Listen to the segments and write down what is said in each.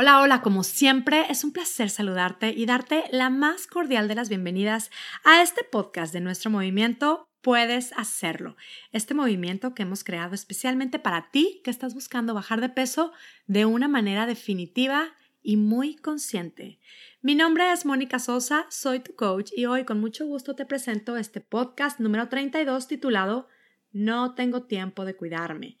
Hola, hola, como siempre, es un placer saludarte y darte la más cordial de las bienvenidas a este podcast de nuestro movimiento. Puedes hacerlo. Este movimiento que hemos creado especialmente para ti que estás buscando bajar de peso de una manera definitiva y muy consciente. Mi nombre es Mónica Sosa, soy tu coach y hoy con mucho gusto te presento este podcast número 32 titulado No tengo tiempo de cuidarme.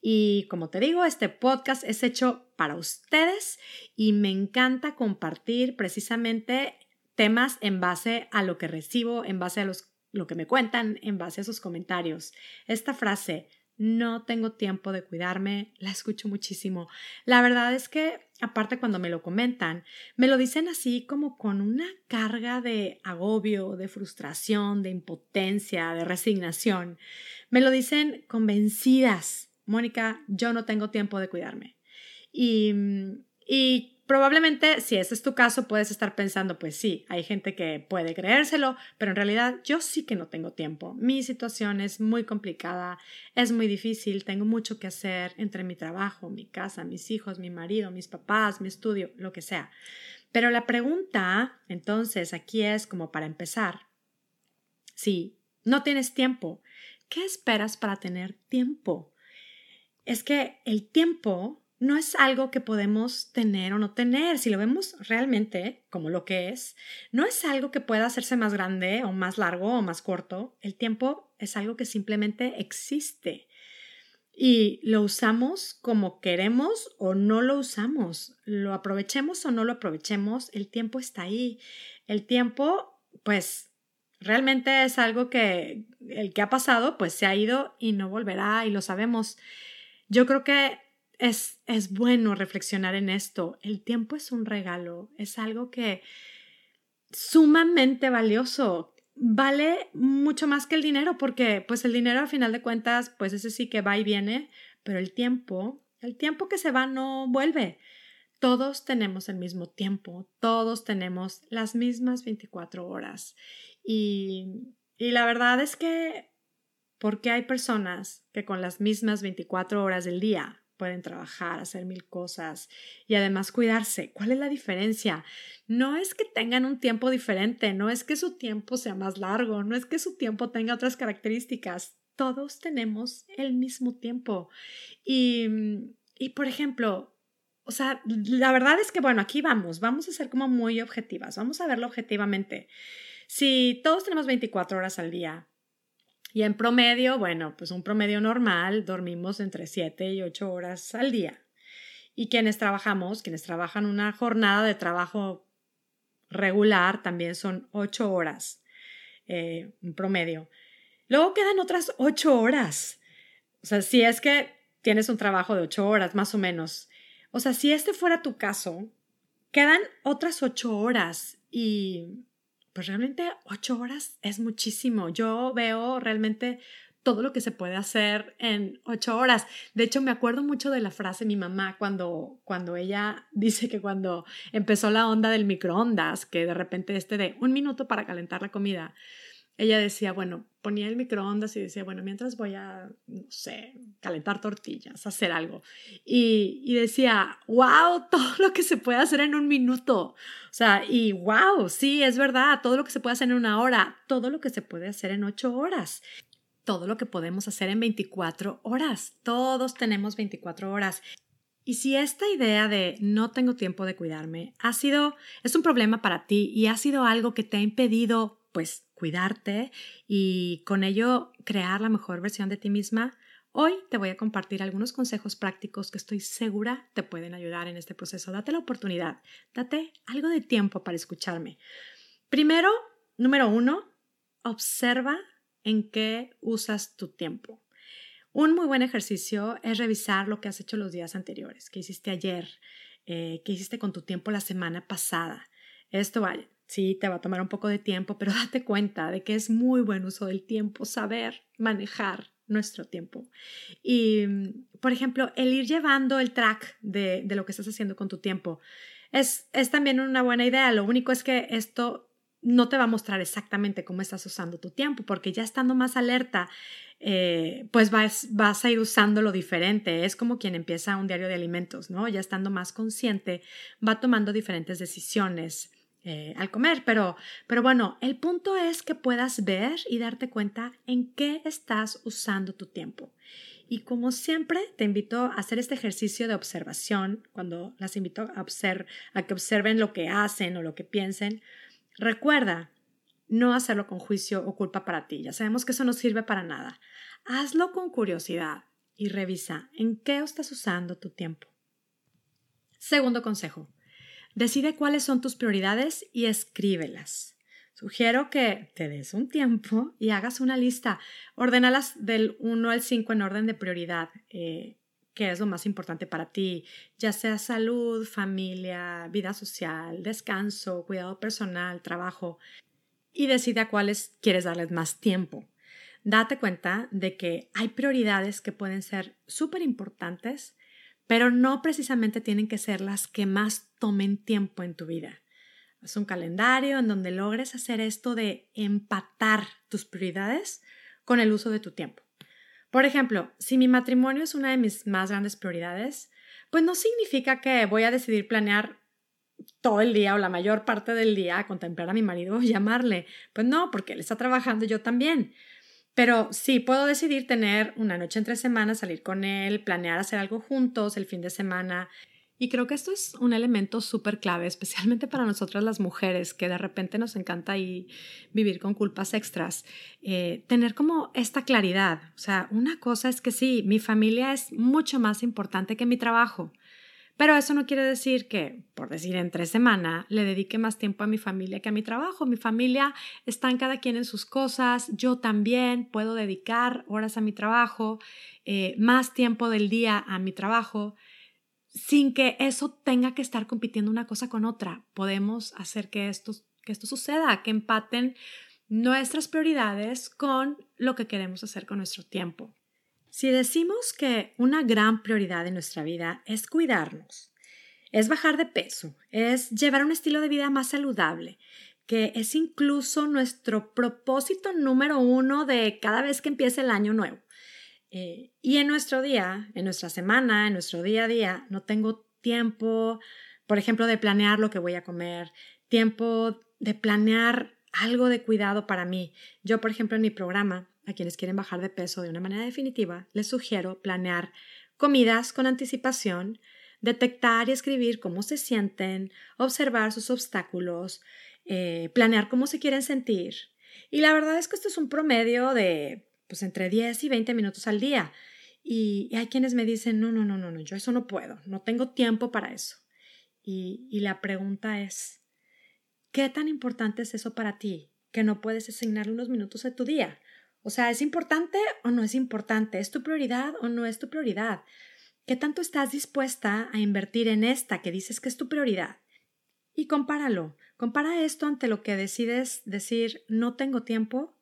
Y como te digo, este podcast es hecho para ustedes y me encanta compartir precisamente temas en base a lo que recibo, en base a lo que me cuentan, en base a sus comentarios. Esta frase, no tengo tiempo de cuidarme, la escucho muchísimo. La verdad es que, aparte cuando me lo comentan, me lo dicen así como con una carga de agobio, de frustración, de impotencia, de resignación. Me lo dicen convencidas Mónica, yo no tengo tiempo de cuidarme. Y, y probablemente, si ese es tu caso, puedes estar pensando, pues sí, hay gente que puede creérselo, pero en realidad yo sí que no tengo tiempo. Mi situación es muy complicada, es muy difícil, tengo mucho que hacer entre mi trabajo, mi casa, mis hijos, mi marido, mis papás, mi estudio, lo que sea. Pero la pregunta, entonces, aquí es como para empezar, si no tienes tiempo, ¿qué esperas para tener tiempo? Es que el tiempo no es algo que podemos tener o no tener. Si lo vemos realmente como lo que es, no es algo que pueda hacerse más grande o más largo o más corto. El tiempo es algo que simplemente existe. Y lo usamos como queremos o no lo usamos. Lo aprovechemos o no lo aprovechemos, el tiempo está ahí. El tiempo, pues, realmente es algo que el que ha pasado, pues se ha ido y no volverá y lo sabemos. Yo creo que es, es bueno reflexionar en esto. El tiempo es un regalo, es algo que sumamente valioso. Vale mucho más que el dinero porque pues el dinero al final de cuentas pues ese sí que va y viene, pero el tiempo, el tiempo que se va no vuelve. Todos tenemos el mismo tiempo, todos tenemos las mismas 24 horas. Y, y la verdad es que porque hay personas que con las mismas 24 horas del día pueden trabajar, hacer mil cosas y además cuidarse. ¿Cuál es la diferencia? No es que tengan un tiempo diferente, no es que su tiempo sea más largo, no es que su tiempo tenga otras características. Todos tenemos el mismo tiempo. Y, y por ejemplo, o sea, la verdad es que, bueno, aquí vamos, vamos a ser como muy objetivas, vamos a verlo objetivamente. Si todos tenemos 24 horas al día, y en promedio, bueno, pues un promedio normal, dormimos entre 7 y 8 horas al día. Y quienes trabajamos, quienes trabajan una jornada de trabajo regular, también son 8 horas, eh, un promedio. Luego quedan otras 8 horas. O sea, si es que tienes un trabajo de 8 horas, más o menos. O sea, si este fuera tu caso, quedan otras 8 horas y pues realmente ocho horas es muchísimo. Yo veo realmente todo lo que se puede hacer en ocho horas. De hecho, me acuerdo mucho de la frase de mi mamá cuando, cuando ella dice que cuando empezó la onda del microondas, que de repente este de un minuto para calentar la comida, ella decía, bueno, ponía el microondas y decía, bueno, mientras voy a, no sé, calentar tortillas, hacer algo. Y, y, decía, wow, todo lo que se puede hacer en un minuto. O sea, y wow, sí, es verdad, todo lo que se puede hacer en una hora, todo lo que se puede hacer en ocho horas, todo lo que podemos hacer en 24 horas. Todos tenemos 24 horas. Y si esta idea de no tengo tiempo de cuidarme ha sido, es un problema para ti y ha sido algo que te ha impedido pues cuidarte y con ello crear la mejor versión de ti misma, hoy te voy a compartir algunos consejos prácticos que estoy segura te pueden ayudar en este proceso. Date la oportunidad, date algo de tiempo para escucharme. Primero, número uno, observa en qué usas tu tiempo. Un muy buen ejercicio es revisar lo que has hecho los días anteriores, qué hiciste ayer, eh, qué hiciste con tu tiempo la semana pasada. Esto vale, Sí, te va a tomar un poco de tiempo, pero date cuenta de que es muy buen uso del tiempo, saber manejar nuestro tiempo. Y, por ejemplo, el ir llevando el track de, de lo que estás haciendo con tu tiempo es, es también una buena idea. Lo único es que esto no te va a mostrar exactamente cómo estás usando tu tiempo, porque ya estando más alerta, eh, pues vas, vas, a ir usando lo diferente. Es como quien empieza un diario de alimentos, ¿no? Ya estando más consciente, va tomando diferentes decisiones eh, al comer. Pero, pero bueno, el punto es que puedas ver y darte cuenta en qué estás usando tu tiempo. Y como siempre, te invito a hacer este ejercicio de observación, cuando las invito a, a que observen lo que hacen o lo que piensen. Recuerda, no hacerlo con juicio o culpa para ti. Ya sabemos que eso no sirve para nada. Hazlo con curiosidad y revisa en qué estás usando tu tiempo. Segundo consejo. Decide cuáles son tus prioridades y escríbelas. Sugiero que te des un tiempo y hagas una lista. Ordénalas del 1 al 5 en orden de prioridad. Eh, qué es lo más importante para ti, ya sea salud, familia, vida social, descanso, cuidado personal, trabajo, y decide a cuáles quieres darles más tiempo. Date cuenta de que hay prioridades que pueden ser súper importantes, pero no precisamente tienen que ser las que más tomen tiempo en tu vida. Haz un calendario en donde logres hacer esto de empatar tus prioridades con el uso de tu tiempo. Por ejemplo, si mi matrimonio es una de mis más grandes prioridades, pues no significa que voy a decidir planear todo el día o la mayor parte del día a contemplar a mi marido o llamarle. Pues no, porque él está trabajando y yo también. Pero sí puedo decidir tener una noche entre semanas, salir con él, planear hacer algo juntos el fin de semana, y creo que esto es un elemento súper clave, especialmente para nosotras las mujeres, que de repente nos encanta vivir con culpas extras. Eh, tener como esta claridad. O sea, una cosa es que sí, mi familia es mucho más importante que mi trabajo. Pero eso no quiere decir que, por decir, en tres semanas le dedique más tiempo a mi familia que a mi trabajo. Mi familia está en cada quien en sus cosas. Yo también puedo dedicar horas a mi trabajo, eh, más tiempo del día a mi trabajo sin que eso tenga que estar compitiendo una cosa con otra. Podemos hacer que esto suceda, que empaten nuestras prioridades con lo que queremos hacer con nuestro tiempo. Si decimos que una gran prioridad en nuestra vida es cuidarnos, es bajar de peso, es llevar un estilo de vida más saludable, que es incluso nuestro propósito número uno de cada vez que empiece el año nuevo. Eh, y en nuestro día, en nuestra semana, en nuestro día a día, no tengo tiempo, por ejemplo, de planear lo que voy a comer, tiempo de planear algo de cuidado para mí. Yo, por ejemplo, en mi programa, a quienes quieren bajar de peso de una manera definitiva, les sugiero planear comidas con anticipación, detectar y escribir cómo se sienten, observar sus obstáculos, eh, planear cómo se quieren sentir. Y la verdad es que esto es un promedio de pues entre 10 y 20 minutos al día. Y, hay quienes me dicen, no, no, no, no, no, yo eso no puedo, no tengo tiempo para eso. Y, y la pregunta es, ¿qué tan importante es eso para ti que no puedes asignarle unos minutos de tu día? O sea, ¿es importante o no es importante? ¿Es tu prioridad o no es tu prioridad? ¿Qué tanto estás dispuesta a invertir en esta que dices que es tu prioridad? Y compáralo. Compara esto ante lo que decides decir no tengo tiempo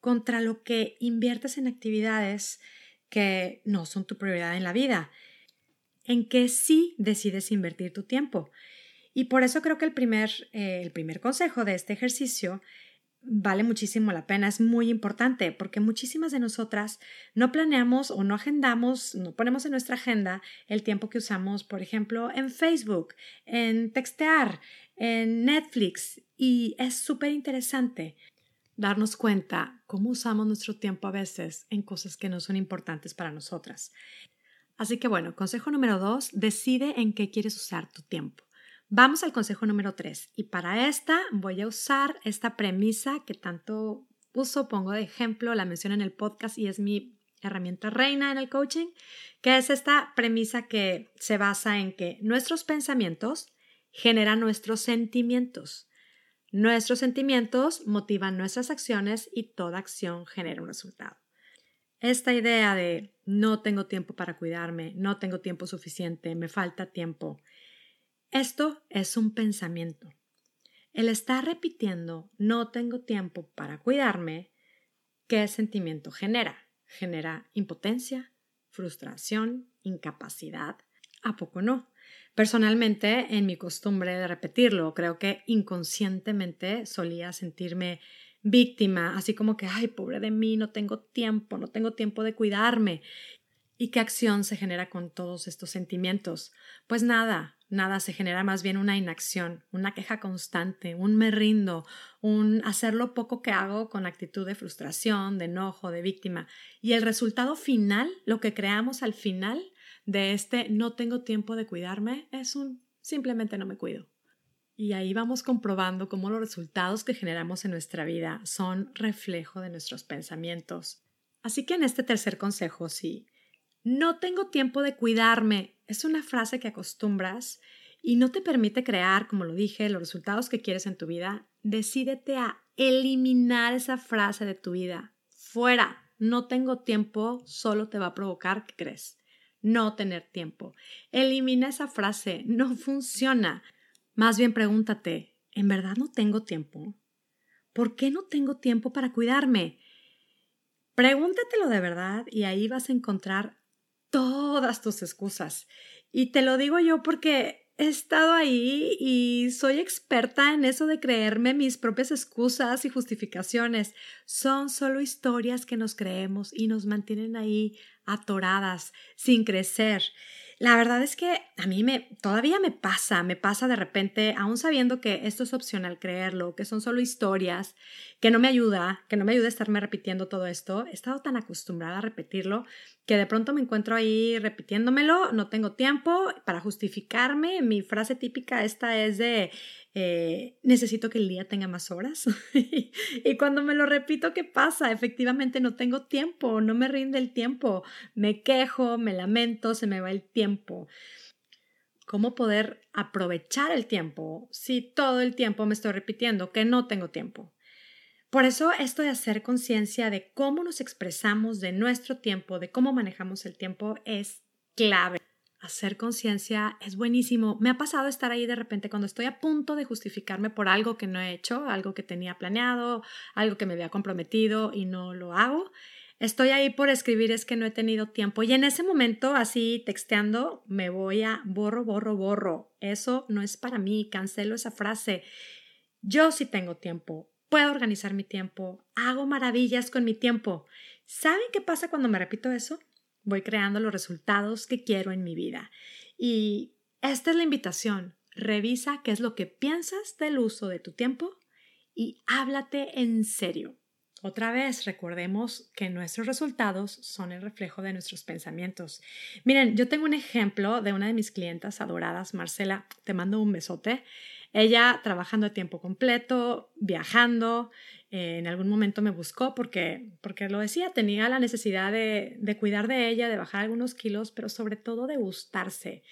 contra lo que inviertes en actividades que no son tu prioridad en la vida, en que sí decides invertir tu tiempo. Y por eso creo que el primer, eh, el primer consejo de este ejercicio vale muchísimo la pena, es muy importante, porque muchísimas de nosotras no planeamos o no agendamos, no ponemos en nuestra agenda el tiempo que usamos, por ejemplo, en Facebook, en textear, en Netflix, y es súper interesante darnos cuenta cómo usamos nuestro tiempo a veces en cosas que no son importantes para nosotras. Así que bueno, consejo número dos, decide en qué quieres usar tu tiempo. Vamos al consejo número tres y para esta voy a usar esta premisa que tanto uso, pongo de ejemplo, la menciono en el podcast y es mi herramienta reina en el coaching, que es esta premisa que se basa en que nuestros pensamientos generan nuestros sentimientos. Nuestros sentimientos motivan nuestras acciones y toda acción genera un resultado. Esta idea de no tengo tiempo para cuidarme, no tengo tiempo suficiente, me falta tiempo, esto es un pensamiento. El estar repitiendo no tengo tiempo para cuidarme, ¿qué sentimiento genera? Genera impotencia, frustración, incapacidad. ¿A poco no? Personalmente, en mi costumbre de repetirlo, creo que inconscientemente solía sentirme víctima, así como que, ay, pobre de mí, no tengo tiempo, no tengo tiempo de cuidarme. ¿Y qué acción se genera con todos estos sentimientos? Pues nada, nada, se genera más bien una inacción, una queja constante, un me rindo, un hacer lo poco que hago con actitud de frustración, de enojo, de víctima. Y el resultado final, lo que creamos al final de este no tengo tiempo de cuidarme, es un simplemente no me cuido. Y ahí vamos comprobando cómo los resultados que generamos en nuestra vida son reflejo de nuestros pensamientos. Así que en este tercer consejo, sí, no tengo tiempo de cuidarme. Es una frase que acostumbras y no te permite crear, como lo dije, los resultados que quieres en tu vida. Decídete a eliminar esa frase de tu vida. Fuera. No tengo tiempo, solo te va a provocar, ¿qué crees? No tener tiempo. Elimina esa frase. No funciona. Más bien pregúntate, ¿en verdad no tengo tiempo? ¿Por qué no tengo tiempo para cuidarme? Pregúntatelo de verdad y ahí vas a encontrar todas tus excusas. Y te lo digo yo porque he estado ahí y soy experta en eso de creerme mis propias excusas y justificaciones. Son solo historias que nos creemos y nos mantienen ahí atoradas, sin crecer. La verdad es que a mí me todavía me pasa, me pasa de repente, aún sabiendo que esto es opcional creerlo, que son solo historias, que no me ayuda, que no me ayuda a estarme repitiendo todo esto. He estado tan acostumbrada a repetirlo que de pronto me encuentro ahí repitiéndomelo, no tengo tiempo para justificarme. Mi frase típica esta es de eh, necesito que el día tenga más horas. y cuando me lo repito, ¿qué pasa? Efectivamente no tengo tiempo, no me rinde el tiempo, me quejo, me lamento, se me va el tiempo. ¿Cómo poder aprovechar el tiempo si todo el tiempo me estoy repitiendo que no tengo tiempo? Por eso esto de hacer conciencia de cómo nos expresamos de nuestro tiempo, de cómo manejamos el tiempo, es clave hacer conciencia es buenísimo. Me ha pasado estar ahí de repente cuando estoy a punto de justificarme por algo que no he hecho, algo que tenía planeado, algo que me había comprometido y no lo hago. Estoy ahí por escribir es que no he tenido tiempo y en ese momento así texteando me voy a borro, borro, borro. Eso no es para mí, cancelo esa frase. Yo sí tengo tiempo, puedo organizar mi tiempo, hago maravillas con mi tiempo. ¿Saben qué pasa cuando me repito eso? Voy creando los resultados que quiero en mi vida. Y esta es la invitación. Revisa qué es lo que piensas del uso de tu tiempo y háblate en serio. Otra vez, recordemos que nuestros resultados son el reflejo de nuestros pensamientos. Miren, yo tengo un ejemplo de una de mis clientas adoradas, Marcela, te mando un besote. Ella trabajando a tiempo completo, viajando, eh, en algún momento me buscó porque, porque lo decía, tenía la necesidad de, de, cuidar de ella, de bajar algunos kilos, pero sobre todo de gustarse.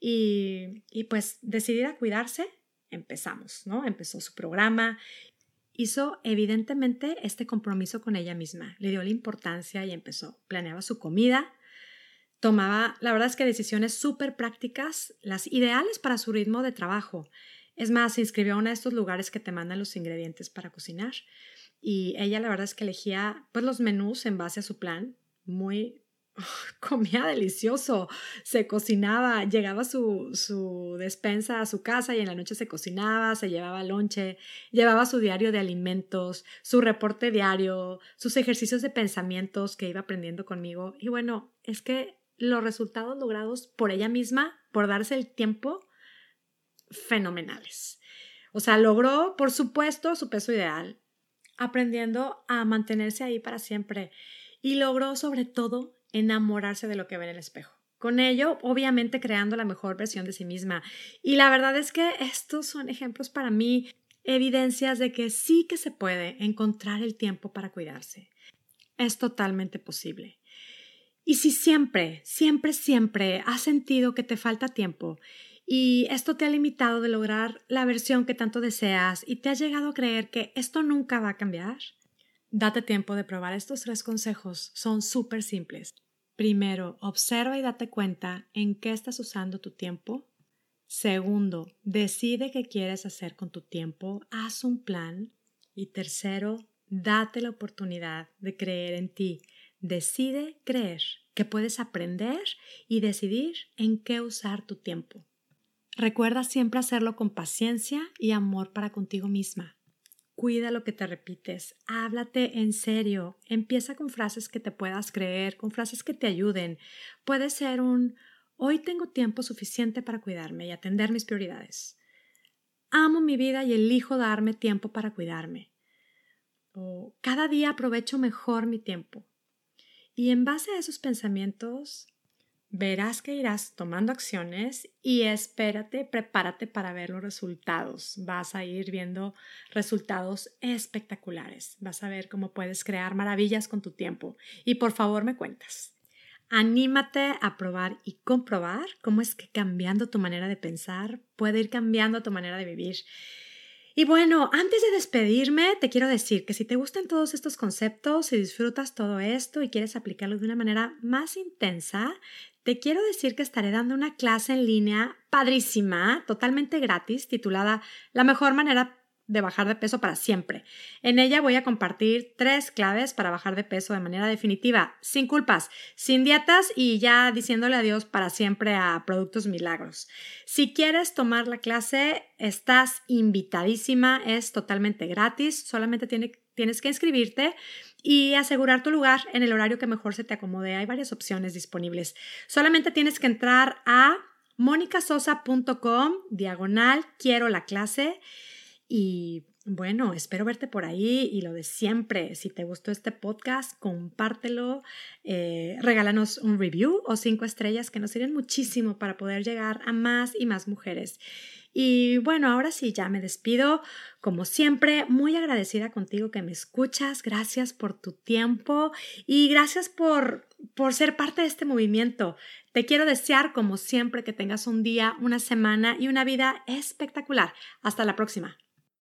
Y, y pues decidida a cuidarse, empezamos, ¿no? Empezó su programa, hizo evidentemente este compromiso con ella misma, le dio la importancia y empezó, planeaba su comida, tomaba, la verdad es que decisiones súper prácticas, las ideales para su ritmo de trabajo. Es más, se inscribió a uno de estos lugares que te mandan los ingredientes para cocinar. Y ella la verdad es que elegía pues los menús en base a su plan, muy comía delicioso, se cocinaba, llegaba su, su despensa a su casa y en la noche se cocinaba, se llevaba lonche, llevaba su diario de alimentos, su reporte diario, sus ejercicios de pensamientos que iba aprendiendo conmigo. Y bueno, es que los resultados logrados por ella misma, por darse el tiempo, fenomenales. O sea, logró, por supuesto, su peso ideal, aprendiendo a mantenerse ahí para siempre y logró sobre todo enamorarse de lo que ve en el espejo. Con ello, obviamente, creando la mejor versión de sí misma. Y la verdad es que estos son ejemplos para mí, evidencias de que sí que se puede encontrar el tiempo para cuidarse. Es totalmente posible. Y si siempre, siempre, siempre has sentido que te falta tiempo y esto te ha limitado de lograr la versión que tanto deseas y te has llegado a creer que esto nunca va a cambiar. Date tiempo de probar estos tres consejos. Son súper simples. Primero, observa y date cuenta en qué estás usando tu tiempo. Segundo, decide qué quieres hacer con tu tiempo. Haz un plan. Y tercero, date la oportunidad de creer en ti. Decide creer que puedes aprender y decidir en qué usar tu tiempo. Recuerda siempre hacerlo con paciencia y amor para contigo misma. Cuida lo que te repites, háblate en serio, empieza con frases que te puedas creer, con frases que te ayuden. Puede ser un hoy tengo tiempo suficiente para cuidarme y atender mis prioridades. Amo mi vida y elijo darme tiempo para cuidarme. O cada día aprovecho mejor mi tiempo. Y en base a esos pensamientos, verás que irás tomando acciones y espérate, prepárate para ver los resultados. Vas a ir viendo resultados espectaculares. Vas a ver cómo puedes crear maravillas con tu tiempo. Y por favor me cuentas. Anímate a probar y comprobar cómo es que cambiando tu manera de pensar puede ir cambiando tu manera de vivir. Y bueno, antes de despedirme, te quiero decir que si te gustan todos estos conceptos, si disfrutas todo esto y quieres aplicarlo de una manera más intensa, te quiero decir que estaré dando una clase en línea padrísima, totalmente gratis, titulada La mejor manera de bajar de peso para siempre. En ella voy a compartir tres claves para bajar de peso de manera definitiva, sin culpas, sin dietas y ya diciéndole adiós para siempre a productos milagros. Si quieres tomar la clase, estás invitadísima, es totalmente gratis, solamente tienes que inscribirte y asegurar tu lugar en el horario que mejor se te acomode. Hay varias opciones disponibles. Solamente tienes que entrar a monicasosa.com, diagonal, quiero la clase y bueno, espero verte por ahí y lo de siempre. Si te gustó este podcast, compártelo, eh, regálanos un review o cinco estrellas que nos sirven muchísimo para poder llegar a más y más mujeres. Y bueno, ahora sí, ya me despido. Como siempre, muy agradecida contigo que me escuchas. Gracias por tu tiempo y gracias por, por ser parte de este movimiento. Te quiero desear, como siempre, que tengas un día, una semana y una vida espectacular. Hasta la próxima.